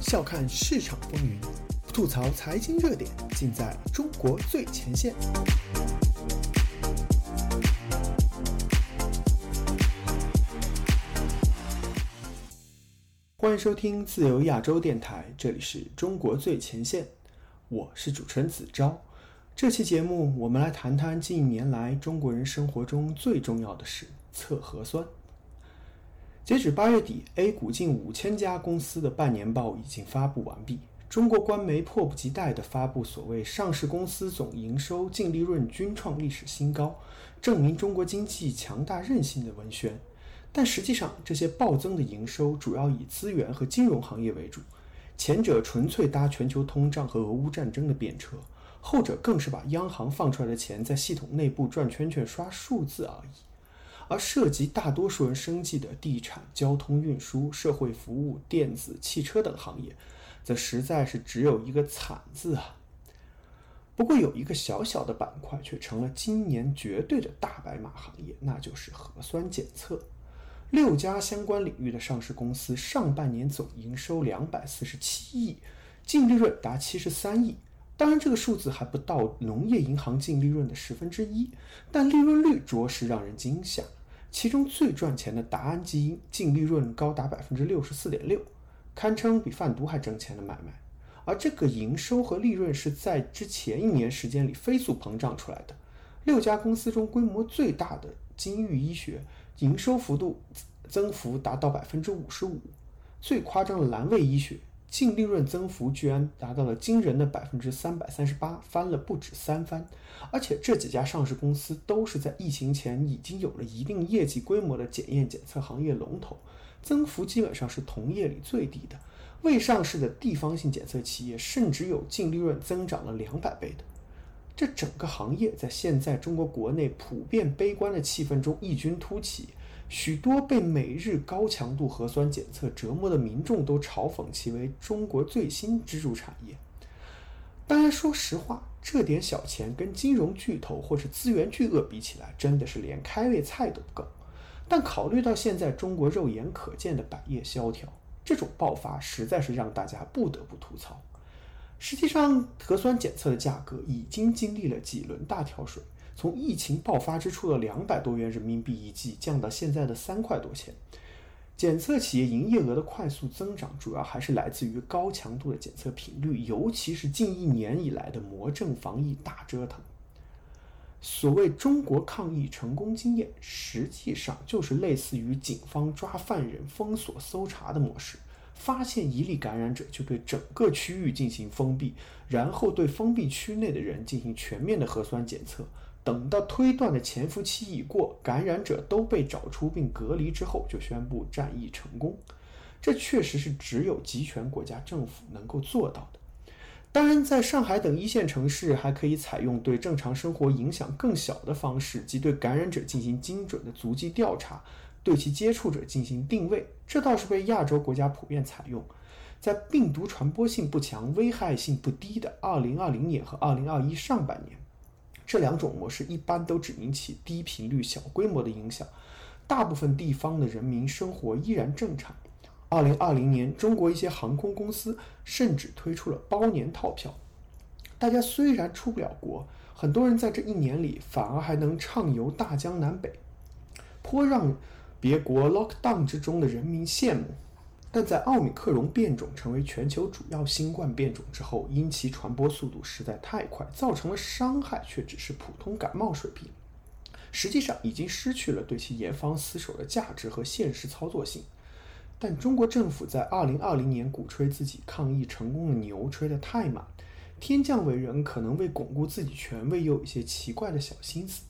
笑看市场风云，吐槽财经热点，尽在中国最前线。欢迎收听自由亚洲电台，这里是中国最前线，我是主持人子昭。这期节目，我们来谈谈近年来中国人生活中最重要的事——测核酸。截止八月底，A 股近五千家公司的半年报已经发布完毕。中国官媒迫不及待地发布所谓上市公司总营收、净利润均创历史新高，证明中国经济强大韧性的文宣。但实际上，这些暴增的营收主要以资源和金融行业为主，前者纯粹搭全球通胀和俄乌战争的便车，后者更是把央行放出来的钱在系统内部转圈圈刷数字而已。而涉及大多数人生计的地产、交通运输、社会服务、电子、汽车等行业，则实在是只有一个惨字啊。不过有一个小小的板块却成了今年绝对的大白马行业，那就是核酸检测。六家相关领域的上市公司上半年总营收两百四十七亿，净利润达七十三亿。当然，这个数字还不到农业银行净利润的十分之一，但利润率着实让人惊吓。其中最赚钱的达安基因净利润高达百分之六十四点六，堪称比贩毒还挣钱的买卖。而这个营收和利润是在之前一年时间里飞速膨胀出来的。六家公司中规模最大的金域医学营收幅度增幅达到百分之五十五，最夸张的蓝卫医学。净利润增幅居然达到了惊人的百分之三百三十八，翻了不止三番。而且这几家上市公司都是在疫情前已经有了一定业绩规模的检验检测行业龙头，增幅基本上是同业里最低的。未上市的地方性检测企业甚至有净利润增长了两百倍的。这整个行业在现在中国国内普遍悲观的气氛中异军突起。许多被每日高强度核酸检测折磨的民众都嘲讽其为中国最新支柱产业。当然，说实话，这点小钱跟金融巨头或是资源巨鳄比起来，真的是连开胃菜都不够。但考虑到现在中国肉眼可见的百业萧条，这种爆发实在是让大家不得不吐槽。实际上，核酸检测的价格已经经历了几轮大跳水。从疫情爆发之初的两百多元人民币一剂降到现在的三块多钱，检测企业营业额的快速增长，主要还是来自于高强度的检测频率，尤其是近一年以来的魔怔防疫大折腾。所谓中国抗疫成功经验，实际上就是类似于警方抓犯人封锁搜查的模式，发现一例感染者就对整个区域进行封闭，然后对封闭区内的人进行全面的核酸检测。等到推断的潜伏期已过，感染者都被找出并隔离之后，就宣布战役成功。这确实是只有集权国家政府能够做到的。当然，在上海等一线城市，还可以采用对正常生活影响更小的方式，即对感染者进行精准的足迹调查，对其接触者进行定位。这倒是被亚洲国家普遍采用。在病毒传播性不强、危害性不低的2020年和2021上半年。这两种模式一般都只引起低频率、小规模的影响，大部分地方的人民生活依然正常。二零二零年，中国一些航空公司甚至推出了包年套票，大家虽然出不了国，很多人在这一年里反而还能畅游大江南北，颇让别国 lockdown 之中的人民羡慕。但在奥米克戎变种成为全球主要新冠变种之后，因其传播速度实在太快，造成了伤害却只是普通感冒水平，实际上已经失去了对其严防死守的价值和现实操作性。但中国政府在2020年鼓吹自己抗疫成功的牛吹得太满，天降伟人可能为巩固自己权威又有一些奇怪的小心思，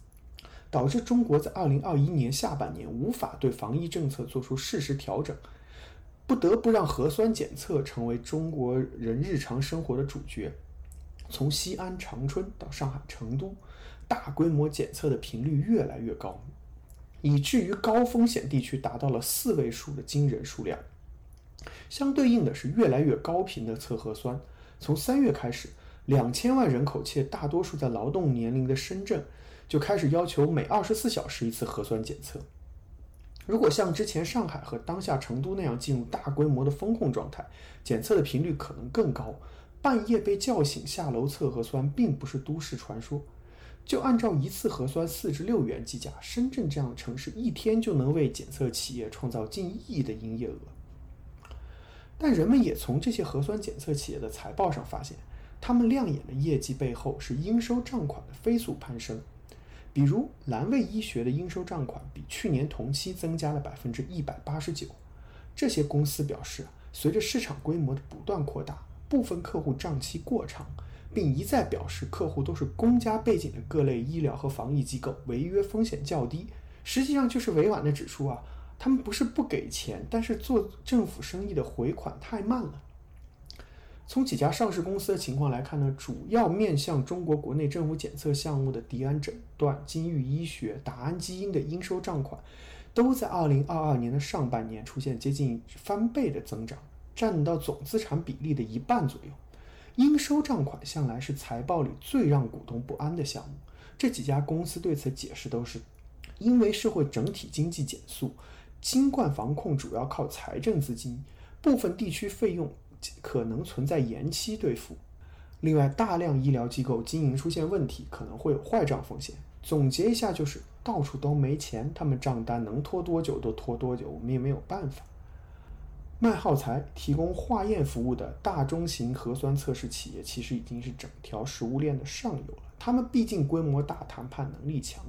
导致中国在2021年下半年无法对防疫政策做出适时调整。不得不让核酸检测成为中国人日常生活的主角。从西安、长春到上海、成都，大规模检测的频率越来越高，以至于高风险地区达到了四位数的惊人数量。相对应的是越来越高频的测核酸。从三月开始，两千万人口且大多数在劳动年龄的深圳，就开始要求每二十四小时一次核酸检测。如果像之前上海和当下成都那样进入大规模的封控状态，检测的频率可能更高。半夜被叫醒下楼测核酸，并不是都市传说。就按照一次核酸四至六元计价，深圳这样的城市一天就能为检测企业创造近亿的营业额。但人们也从这些核酸检测企业的财报上发现，他们亮眼的业绩背后是应收账款的飞速攀升。比如蓝卫医学的应收账款比去年同期增加了百分之一百八十九。这些公司表示，随着市场规模的不断扩大。部分客户账期过长，并一再表示客户都是公家背景的各类医疗和防疫机构，违约风险较低。实际上就是委婉的指出啊，他们不是不给钱，但是做政府生意的回款太慢了。从几家上市公司的情况来看呢，主要面向中国国内政府检测项目的迪安诊断、金域医学、达安基因的应收账款，都在二零二二年的上半年出现接近翻倍的增长。占到总资产比例的一半左右，应收账款向来是财报里最让股东不安的项目。这几家公司对此解释都是，因为社会整体经济减速，新冠防控主要靠财政资金，部分地区费用可能存在延期兑付。另外，大量医疗机构经营出现问题，可能会有坏账风险。总结一下就是，到处都没钱，他们账单能拖多久都拖多久，我们也没有办法。卖耗材、提供化验服务的大中型核酸测试企业，其实已经是整条食物链的上游了。他们毕竟规模大、谈判能力强，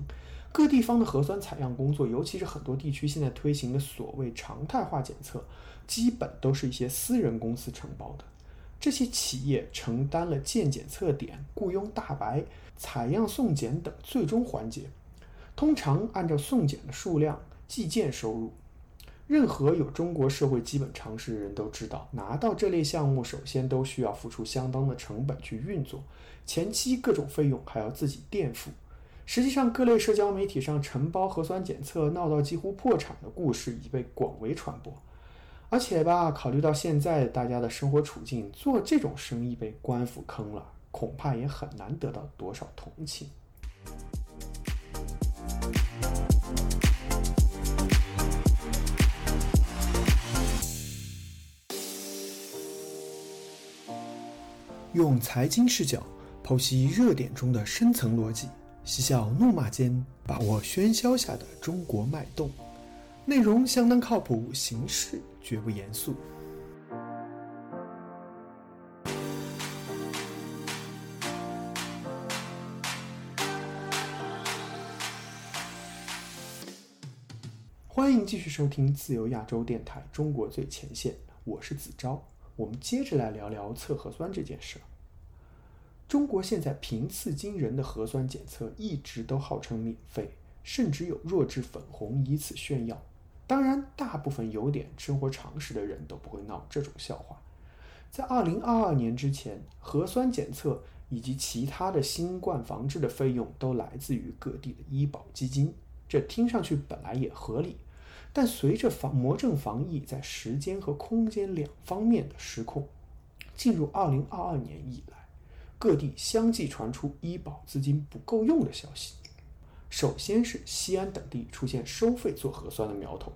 各地方的核酸采样工作，尤其是很多地区现在推行的所谓常态化检测，基本都是一些私人公司承包的。这些企业承担了建检测点、雇佣大白、采样送检等最终环节，通常按照送检的数量计件收入。任何有中国社会基本常识的人都知道，拿到这类项目，首先都需要付出相当的成本去运作，前期各种费用还要自己垫付。实际上，各类社交媒体上承包核酸检测闹到几乎破产的故事已被广为传播。而且吧，考虑到现在大家的生活处境，做这种生意被官府坑了，恐怕也很难得到多少同情。用财经视角剖析热点中的深层逻辑，嬉笑怒骂间把握喧嚣下的中国脉动。内容相当靠谱，形式绝不严肃。欢迎继续收听自由亚洲电台《中国最前线》，我是子昭。我们接着来聊聊测核酸这件事。中国现在频次惊人的核酸检测一直都号称免费，甚至有弱智粉红以此炫耀。当然，大部分有点生活常识的人都不会闹这种笑话。在二零二二年之前，核酸检测以及其他的新冠防治的费用都来自于各地的医保基金，这听上去本来也合理。但随着防魔怔防疫在时间和空间两方面的失控，进入二零二二年以来，各地相继传出医保资金不够用的消息。首先是西安等地出现收费做核酸的苗头，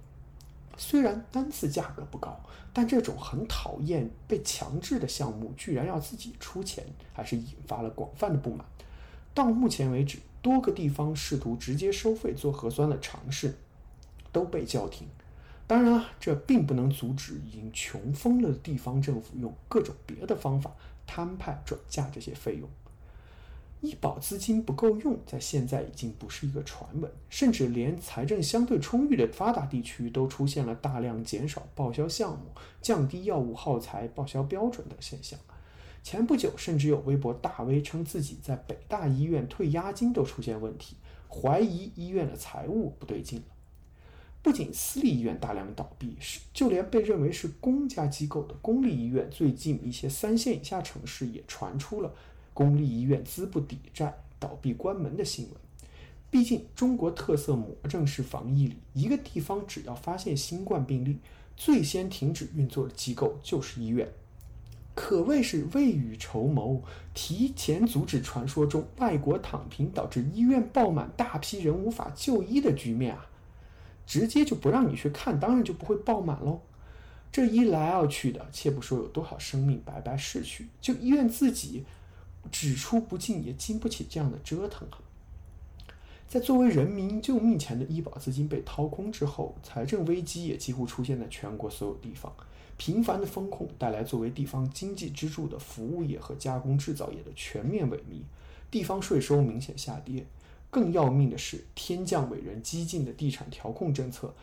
虽然单次价格不高，但这种很讨厌被强制的项目居然要自己出钱，还是引发了广泛的不满。到目前为止，多个地方试图直接收费做核酸的尝试。都被叫停。当然啊，这并不能阻止已经穷疯了的地方政府用各种别的方法摊派转嫁这些费用。医保资金不够用，在现在已经不是一个传闻，甚至连财政相对充裕的发达地区都出现了大量减少报销项目、降低药物耗材报销标准等现象。前不久，甚至有微博大 V 称自己在北大医院退押金都出现问题，怀疑医院的财务不对劲了。不仅私立医院大量倒闭，是就连被认为是公家机构的公立医院，最近一些三线以下城市也传出了公立医院资不抵债、倒闭关门的新闻。毕竟中国特色魔怔式防疫里，一个地方只要发现新冠病例，最先停止运作的机构就是医院，可谓是未雨绸缪，提前阻止传说中外国躺平导致医院爆满、大批人无法就医的局面啊！直接就不让你去看，当然就不会爆满喽。这一来二去的，且不说有多少生命白白逝去，就医院自己只出不进，也经不起这样的折腾啊。在作为人民救命钱的医保资金被掏空之后，财政危机也几乎出现在全国所有地方。频繁的风控带来作为地方经济支柱的服务业和加工制造业的全面萎靡，地方税收明显下跌。更要命的是，天降伟人激进的地产调控政策，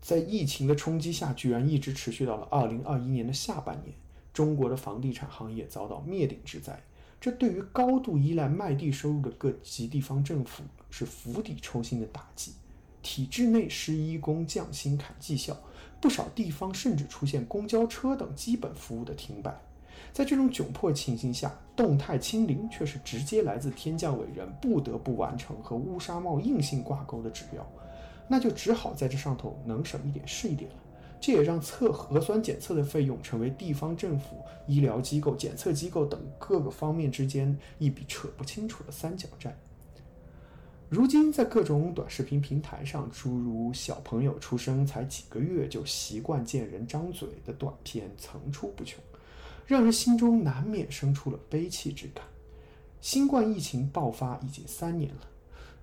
在疫情的冲击下，居然一直持续到了二零二一年的下半年。中国的房地产行业遭到灭顶之灾。这对于高度依赖卖地收入的各级地方政府是釜底抽薪的打击，体制内施一公降薪砍绩效，不少地方甚至出现公交车等基本服务的停摆。在这种窘迫情形下，动态清零却是直接来自天降伟人不得不完成和乌纱帽硬性挂钩的指标，那就只好在这上头能省一点是一点了。这也让测核酸检测的费用成为地方政府、医疗机构、检测机构等各个方面之间一笔扯不清楚的三角债。如今，在各种短视频平台上，诸如“小朋友出生才几个月就习惯见人张嘴”的短片层出不穷，让人心中难免生出了悲戚之感。新冠疫情爆发已经三年了。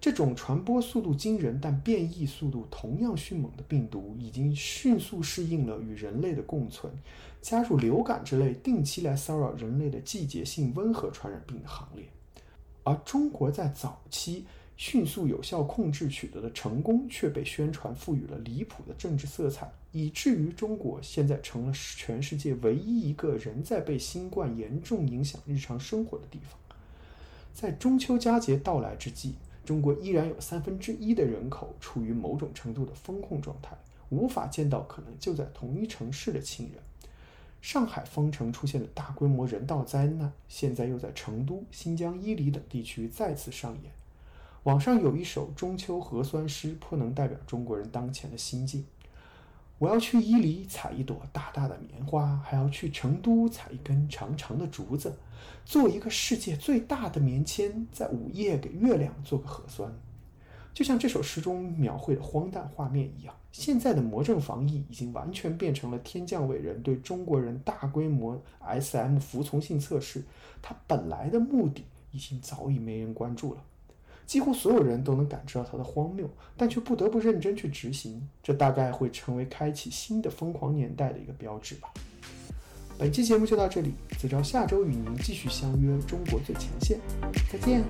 这种传播速度惊人但变异速度同样迅猛的病毒，已经迅速适应了与人类的共存，加入流感之类定期来骚扰人类的季节性温和传染病的行列。而中国在早期迅速有效控制取得的成功，却被宣传赋予了离谱的政治色彩，以至于中国现在成了全世界唯一一个仍在被新冠严重影响日常生活的地方。在中秋佳节到来之际。中国依然有三分之一的人口处于某种程度的封控状态，无法见到可能就在同一城市的亲人。上海封城出现的大规模人道灾难，现在又在成都、新疆伊犁等地区再次上演。网上有一首中秋核酸诗，颇能代表中国人当前的心境。我要去伊犁采一朵大大的棉花，还要去成都采一根长长的竹子，做一个世界最大的棉签，在午夜给月亮做个核酸。就像这首诗中描绘的荒诞画面一样，现在的魔怔防疫已经完全变成了天降伟人对中国人大规模 SM 服从性测试，它本来的目的已经早已没人关注了。几乎所有人都能感知到它的荒谬，但却不得不认真去执行。这大概会成为开启新的疯狂年代的一个标志吧。本期节目就到这里，子昭下周与您继续相约中国最前线，再见。